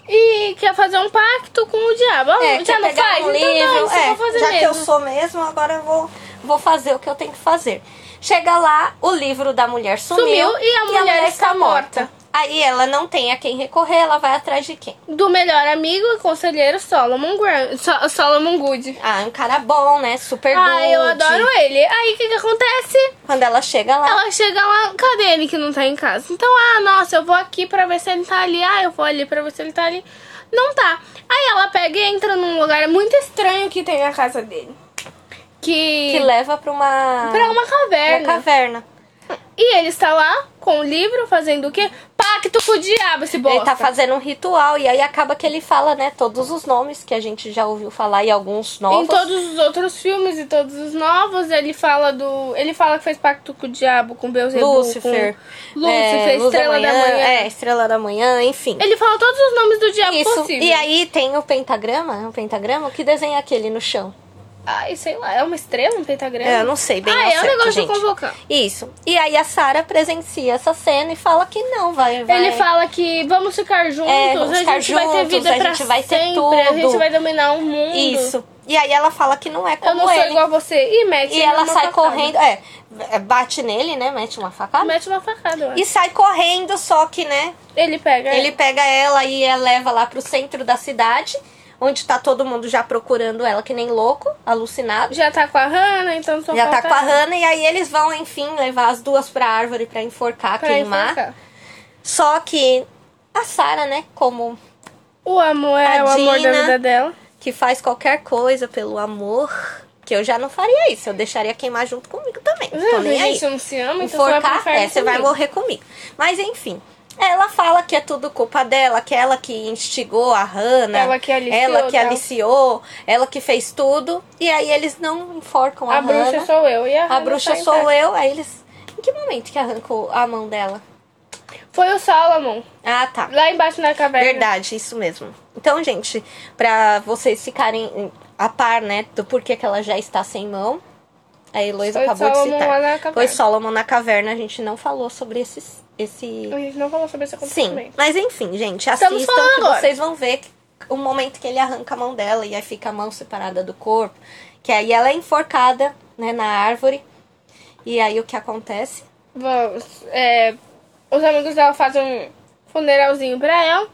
e quer fazer um pacto com o diabo. Ah, É, já não pegar faz? um então livro. dane-se, eu é, fazer já mesmo. que eu sou mesmo, agora eu vou, vou fazer o que eu tenho que fazer. Chega lá, o livro da mulher sumiu, Sumiu e a mulher está morta. Aí ela não tem a quem recorrer, ela vai atrás de quem? Do melhor amigo e conselheiro Solomon, So- Solomon Good. Ah, um cara bom, né? Super Ah, eu good. adoro ele. Aí o que, que acontece? Quando ela chega lá, Ela chega lá, cadê ele que não tá em casa? Então, ah, nossa, eu vou aqui pra ver se ele tá ali. Ah, eu vou ali pra ver se ele tá ali. Não tá. Aí ela pega e entra num lugar muito estranho que tem na casa dele. Que. que leva pra uma, pra uma uma caverna. E ele está lá com o livro fazendo o quê? Pacto com o diabo, esse bosta. Ele tá fazendo um ritual e aí acaba que ele fala, né, todos os nomes que a gente já ouviu falar e alguns novos. Em todos os outros filmes e todos os novos, ele fala do. Ele fala que fez pacto com o diabo, com Beelzebub, Lúcifer, com Lúcifer, é, Estrela da Manhã. É, Estrela da Manhã, enfim. Ele fala todos os nomes do diabo Isso. possível. E aí tem o pentagrama, o pentagrama que desenha aquele no chão. Ai, sei lá, é uma estrela, um pentagrama? É, eu não sei bem Ah, é um certo, negócio gente. de convocar. Isso. E aí a Sarah presencia essa cena e fala que não, vai, vai. Ele fala que vamos ficar juntos, É, vamos a ficar gente vai ter juntos, vida a pra gente vai ter sempre, a gente tudo. vai dominar o mundo. Isso. E aí ela fala que não é como Eu não sou ele. igual a você. E mete E ele ela sai facada. correndo, é, bate nele, né, mete uma facada. Mete uma facada. E sai correndo, só que, né, Ele pega. Ele pega ela e a leva lá pro centro da cidade, onde tá todo mundo já procurando ela, que nem louco, alucinado. Já tá com a Hannah, então só Já tá com a Hannah e aí eles vão, enfim, levar as duas pra árvore pra enforcar, pra queimar. enforcar. Só que a Sarah, né, como O amor é o amor da vida dela. que faz qualquer coisa pelo amor, que eu já não faria isso, eu deixaria queimar junto comigo também. Não tô nem aí. gente não se ama, então você vai enforcar, é, você vai morrer comigo. Mas enfim, ela fala que é tudo culpa dela, que ela que instigou a Hannah, Ela que aliciou, ela que aliciou, ela que fez tudo. E aí eles não enforcam a, A bruxa Hannah. sou eu e a A Hannah bruxa tá sou eu. Aí eles. Em que momento que arrancou a mão dela? Foi o Solomon, Ah, tá. lá embaixo na caverna. Verdade, isso mesmo. Então, gente, pra vocês ficarem a par, né, do porquê que ela já está sem mão, a Heloísa acabou de Solomon citar. na caverna. Foi Solomon na caverna, a gente não falou sobre esses, esse. A gente não falou sobre esse Sim, acontecimento. mas enfim, gente, assistam que agora. vocês vão ver o momento que ele arranca a mão dela e aí fica a mão separada do corpo. Que aí ela é enforcada, né, na árvore. E aí o que acontece? Vamos, é, os amigos dela fazem um funeralzinho pra ela.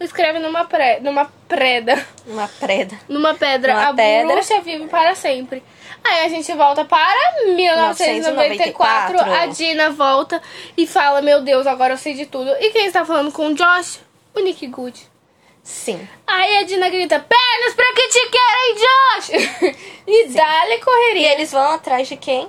Escreve numa, pre, numa preda. Uma preda. Numa pedra. Numa a pedra. bruxa vive para sempre. Aí a gente volta para 1994. 1994. A Dina volta e fala: Meu Deus, agora eu sei de tudo. E quem está falando com o Josh? O Nick Good. Sim. Aí a Dina grita: Pernas pra que te querem, Josh! e dá-lhe E correria. eles vão atrás de quem?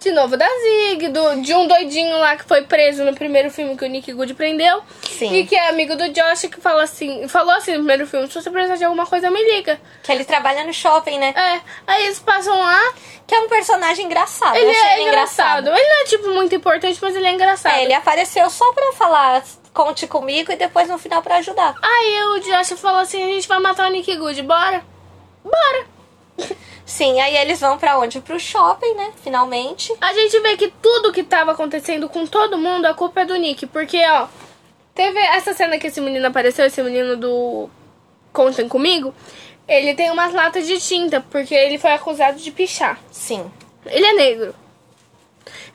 De novo da Zig, do, de um doidinho lá que foi preso no primeiro filme que o Nick Good prendeu. Sim. E que é amigo do Josh que fala assim, falou assim no primeiro filme, se você precisar de alguma coisa, me liga. Que ele trabalha no shopping, né? É, aí eles passam lá, Que é um personagem engraçado. ele achei é ele engraçado. Ele não é tipo muito importante, mas ele é engraçado. É, ele apareceu só pra falar, conte comigo, e depois no final pra ajudar. Aí o Josh falou assim, a gente vai matar o Nick Good, bora? Bora! Sim, aí eles vão pra onde? Pro shopping, né? Finalmente. A gente vê que tudo que tava acontecendo com todo mundo, a culpa é do Nick. Porque, ó, teve essa cena que esse menino apareceu, esse menino do Contem Comigo. Ele tem umas latas de tinta, porque ele foi acusado de pichar. Sim. Ele é negro.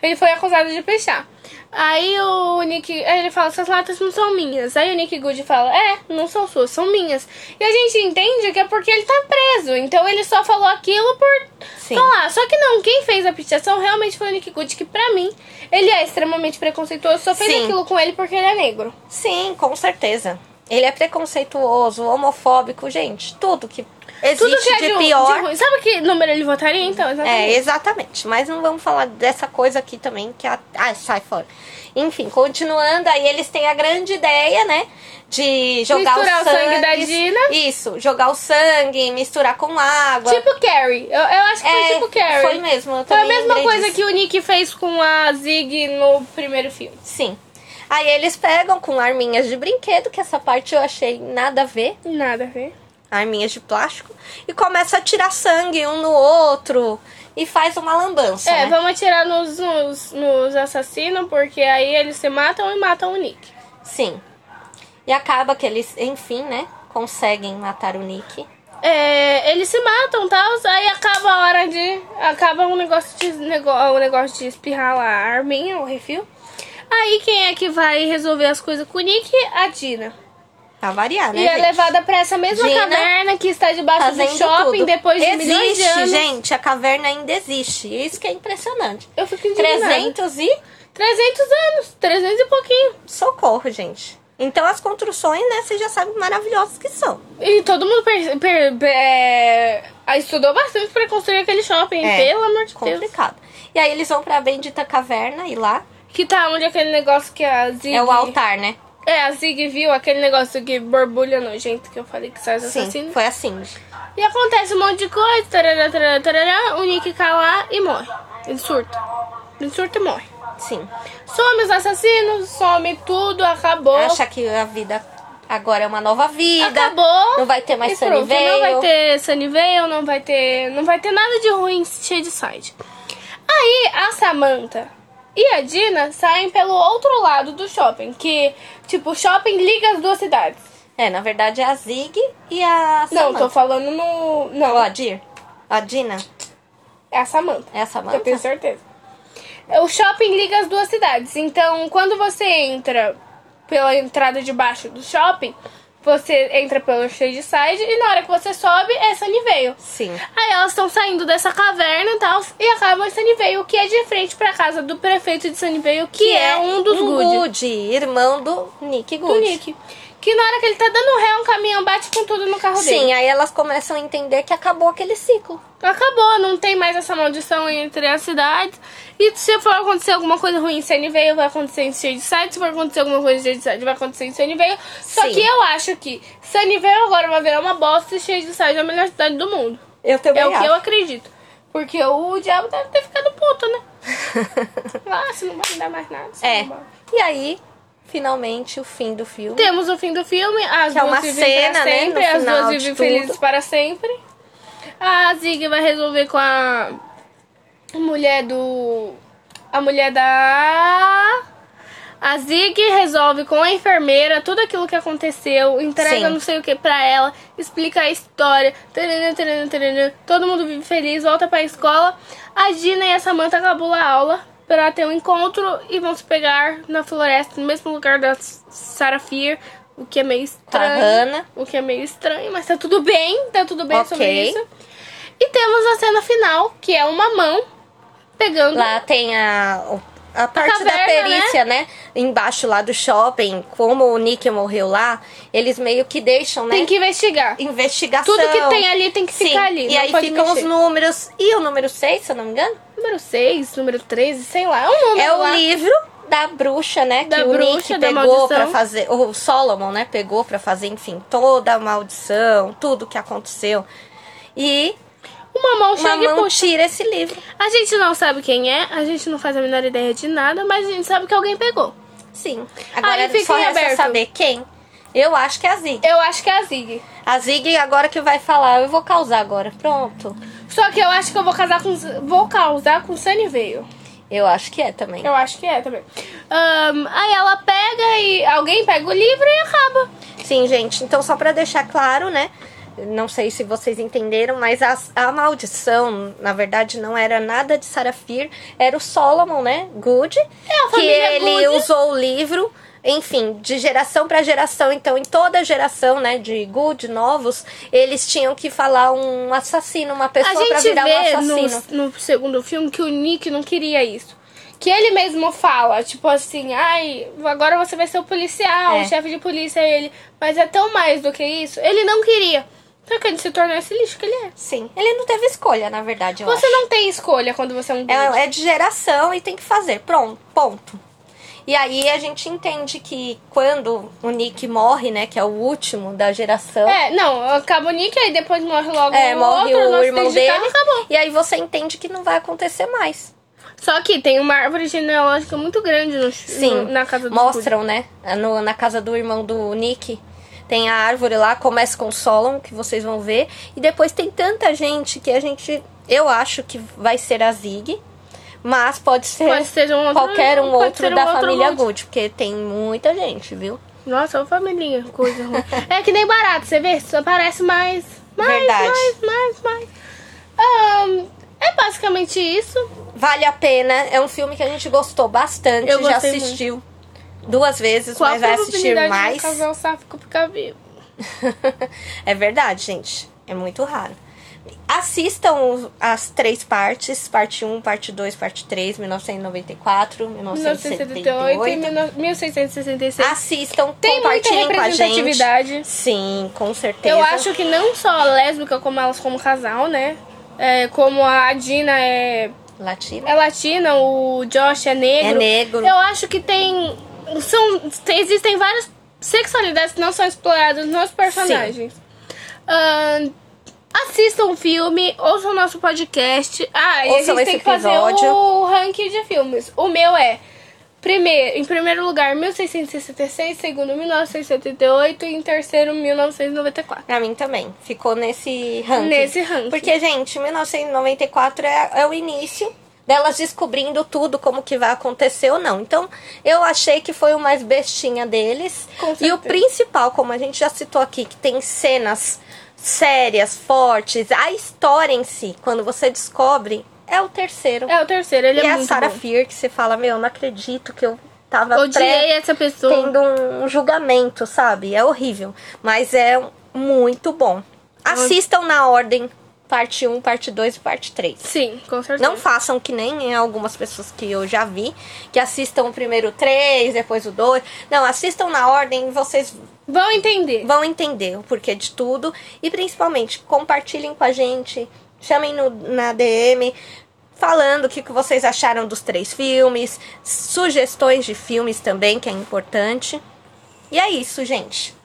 Ele foi acusado de pichar. Aí o Nick, aí ele fala, essas latas não são minhas. Aí o Nick Good fala, é, não são suas, são minhas. E a gente entende que é porque ele tá preso. Então ele só falou aquilo por Sim. falar. Só que não, quem fez a pichação realmente foi o Nick Good, que pra mim, ele é extremamente preconceituoso. Só fez Sim. aquilo com ele porque ele é negro. Sim, com certeza. Ele é preconceituoso, homofóbico, gente. Tudo que existe Tudo que é de, de, de pior. ruim. Sabe que número ele votaria, então? É, Exatamente. exatamente. Mas não vamos falar dessa coisa aqui também, que a... Ai, sai fora. Enfim, continuando, aí eles têm a grande ideia, né? De jogar Misturar o o sangue. sangue da Dina. Isso, jogar o sangue, misturar com água. Tipo Carrie. Eu, eu acho que foi É, tipo Carrie. foi mesmo, Foi a mesma coisa disso. que o Nick fez com a Zig no primeiro filme. Sim. Aí eles pegam com arminhas de brinquedo, que essa parte eu achei nada a ver. Nada a ver. arminhas de plástico e começa a tirar sangue um no outro e faz uma lambança. É, né? vamos atirar nos, nos, nos assassinos, porque aí eles se matam e matam o Nick. Sim. E acaba que eles, enfim, né, conseguem matar o Nick. É, eles se matam, tal, aí acaba a hora de. Acaba um negócio de, um negócio de espirrar lá a arminha, o refil. Aí quem é que vai resolver as coisas com o Nick? A Dina. Pra variar, né, E é gente? levada pra essa mesma Dina caverna que está debaixo do shopping tudo. depois de existe, milhões de anos. gente, a caverna ainda existe. Isso que é impressionante. Eu fico indignada. 300 e 300 anos, 300 e pouquinho. socorro, gente. Então as construções, né, vocês já sabem maravilhosas que são. E todo mundo per, per- per- é, estudou bastante pra construir aquele shopping, É, pelo amor de Deus. Complicado. E aí eles vão pra bendita caverna e lá Que tá onde aquele negócio que a Zig... é o altar, né? É, a Zig viu aquele negócio que borbulha nojento que eu falei que sai os Sim, assassinos. foi assim. E acontece um monte de coisa, tarará, tarará, tarará, o Nick cai lá e morre. Ele surta. Ele surta e morre. Sim. Some os assassinos, some tudo, acabou. Acha que a vida agora é uma nova vida. Acabou. Não vai ter mais Sunnyvale. Não vai ter Sunnyvale, não vai ter. Não vai ter nada de ruim cheio de side. Aí a Samantha e a Dina saem pelo outro lado do shopping. Que, tipo, o shopping liga as duas cidades. É, na verdade é a Zig e a Não, Samantha. tô falando no. Não, Ou a Dir? A Dina? é a Samantha. É a Samantha? Eu tenho certeza. O shopping liga as duas cidades. Então, quando você entra pela entrada de baixo do shopping, você entra pelo Shade Side e na hora que você sobe é Sunnyvale. Sim. Aí elas estão saindo dessa caverna e tal e acabam em Sunnyvale, que é de frente pra casa do prefeito de Sunnyvale, que, é, um dos um Good. Good, irmão do Nick Do Good. Nick. Que na hora que ele tá dando ré, um caminhão bate com tudo no carro dele. Sim, aí elas começam a entender que acabou aquele ciclo. Acabou, não tem mais essa maldição entre as cidades. E se for acontecer alguma coisa ruim em Sunnyvale, vai acontecer em Shadeside. Se for acontecer alguma coisa em Shadeside, vai acontecer em Sunnyvale. Só Sim. que eu acho que Sunnyvale agora vai virar uma bosta e Shadeside é a melhor cidade do mundo. Eu também É o que acho. eu acredito. Porque o diabo deve ter ficado puto, né? Ah, você não vai me dar mais nada. é. E aí, finalmente, o fim do filme. Temos o fim do filme, as Que é duas uma vivem cena, pra né, sempre, no as final duas vivem felizes para sempre. A Zig vai resolver com a mulher do. A mulher da. A Zig resolve com a enfermeira tudo aquilo que aconteceu, entrega Sim. não sei o que pra ela, explica a história, taranã, taranã, taranã. todo mundo vive feliz, volta pra escola. A Gina e a Samantha acabam a aula pra ter um encontro e vão se pegar na floresta, no mesmo lugar da Sarah Fear, o que é meio estranho. Hannah. O que é meio estranho, mas tá tudo bem, tá tudo bem Ok. sobre isso. E temos a cena final, que é uma mão pegando Lá tem a, a parte da caverna, perícia, né? Embaixo lá do shopping, como o Nick morreu lá, eles meio que deixam, né? Tem que investigar. Investigação. Tudo que tem ali tem que Sim, ficar ali. E aí ficam mexer. os números. E o número 6, se eu não me engano? Número 6, número 13, sei lá. É um número É o lá. livro da bruxa, né? Da que o bruxa, Nick da pegou pra fazer. O Solomon, né? Pegou pra fazer, enfim, toda a maldição, tudo que aconteceu. E Uma mão uma chega e mão puxa. tira esse livro. A gente não sabe quem é, a gente não faz a menor ideia de nada, mas a gente sabe que alguém pegou. Sim. Agora Aí fica só em aberto. saber quem. Eu acho que é a Zig. Eu acho que é a Zig. A Zig agora que vai falar, eu vou causar agora. Pronto. Só que eu acho que eu vou casar com. Vou causar com Sunnyvale. Eu acho que é também. Eu acho que é também. Ahn, aí ela pega e. Alguém pega o livro e acaba. Sim, gente. Então, só pra deixar claro, né? Não sei se vocês entenderam, mas a, a maldição, na verdade, não era nada de Sarafir, era o Solomon, né? Good. É, que ele Good. usou o livro, enfim, de geração para geração. Então, em toda geração, né, de Good, novos, eles tinham que falar um assassino, uma pessoa pra gente virar um assassino. no, no segundo filme que o Nick não queria isso. Que ele mesmo fala, tipo assim, ai, agora você vai ser o policial, É. o chefe de polícia é ele. Mas é tão mais do que isso. Ele não queria. Só que ele se tornou esse lixo que ele é. Sim, ele não teve escolha, na verdade, eu Você acho. não tem escolha quando você é um. É, é de geração e tem que fazer. Pronto, ponto. E aí a gente entende que quando o Nick morre, né, que é o último da geração, É, não, acaba o Nick, aí depois morre logo é, o morre outro, o irmão dele. carro, acabou. E aí você entende que não vai acontecer mais. Só que tem uma árvore genealógica muito grande no, Sim, no- na casa do mostram, né, no- na casa do irmão do Nick. Tem a árvore lá, começa com Solon, que vocês vão ver. E depois tem tanta gente que a gente. Eu acho que vai ser a Zig. Mas pode ser, Pode ser um outro- qualquer um outro um da outro família Good. Good. Porque tem muita gente, viu? Nossa, ô família, coisa ruim. é que nem barato, você vê? Só aparece mais, mais, Verdade. mais, mais, mais. Ahn, é basicamente isso. Vale a pena. É um filme que a gente gostou bastante. Eu já assistiu duas vezes, Qual mas a vai assistir mais. do casal sáfico ficar vivo? é verdade, gente. É muito raro. Assistam as três partes, parte 1, parte 2, parte 3, 1994, 1978 e 1978. 1666. Assistam, Tem muita compartilhem com a gente. representatividade. Sim, com certeza. Eu acho que não só a lésbica, como elas como casal, né? É, como a Dina é, Latina. é latina, o Josh é negro. É negro. Eu acho que tem. São, tem- existem várias sexualidades que não são exploradas nos personagens. Ahn, assistam o filme, ouçam o nosso podcast. Ah, e a gente tem que fazer episódio. o ranking de filmes. O meu é. Primeiro, em primeiro lugar, 1666, segundo, 1978 e em terceiro, 1994. Pra mim também. Ficou nesse ranking. Nesse ranking. Porque, gente, 1994 é, é o início delas descobrindo tudo, como que vai acontecer ou não. Então, eu achei que foi o mais bestinha deles. E o principal, como a gente já citou aqui, que tem cenas sérias, fortes, a história em si, quando você descobre, é o terceiro. É o terceiro, ele e é a muito Sarah bom. Fear, que você fala, meu, não acredito que eu tava Odiei essa pessoa. tendo um julgamento, sabe? É horrível. Mas é muito bom. Assistam na ordem, parte 1, parte 2 e parte 3. Sim, com certeza. Não façam que nem algumas pessoas que eu já vi, que assistam o primeiro 3, depois o 2. Não, assistam na ordem e vocês Vão entender. vão entender o porquê de tudo. E principalmente, compartilhem com a gente, chamem no, na DM, falando o que, que vocês acharam dos três filmes, sugestões de filmes também, que é importante. E é isso, gente.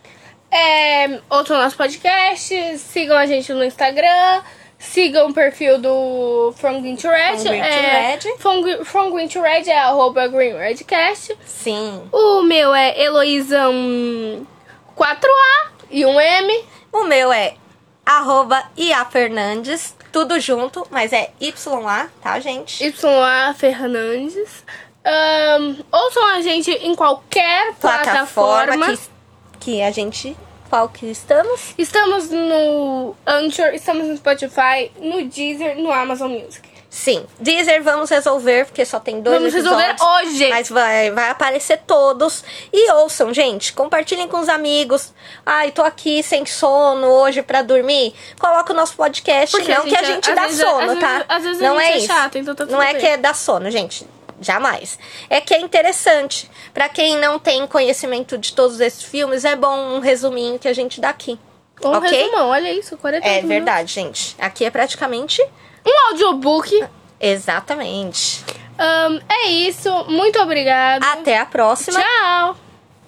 É, ouçam nosso podcast, sigam a gente no Instagram, sigam o perfil do From Green to Red. From Green to é, Red. From, From Green to Red é arroba Green Redcast. Sim. O meu é Heloísa 4A e um M. O meu é arroba Ia Fernandes, tudo junto, mas é YA, tá, gente? YA Fernandes. Ahn, ouçam a gente em qualquer Plataforma plataforma. Que, a gente. Qual que estamos? Estamos no Anchor, estamos no Spotify, no Deezer, no Amazon Music. Sim. Deezer vamos resolver, porque só tem dois Vamos resolver hoje. Mas vai, vai aparecer todos. E ouçam, gente. Compartilhem com os amigos. Ai, tô aqui sem sono hoje pra dormir. Coloca o nosso podcast. Porque não a que a gente- gente dá vezes- sono, às tá? vezes- às vezes a não gente é é isso. chata, então tá tudo não é bem. que é dar sono, gente. Jamais. É que é interessante. Pra quem não tem conhecimento de todos esses filmes, é bom um resuminho que a gente dá aqui. Um ok? resumão, olha isso, 40 É minutos. verdade, gente. Aqui é praticamente. Um audiobook. Exatamente. Ahn, é isso, muito obrigada. Até a próxima. Tchau.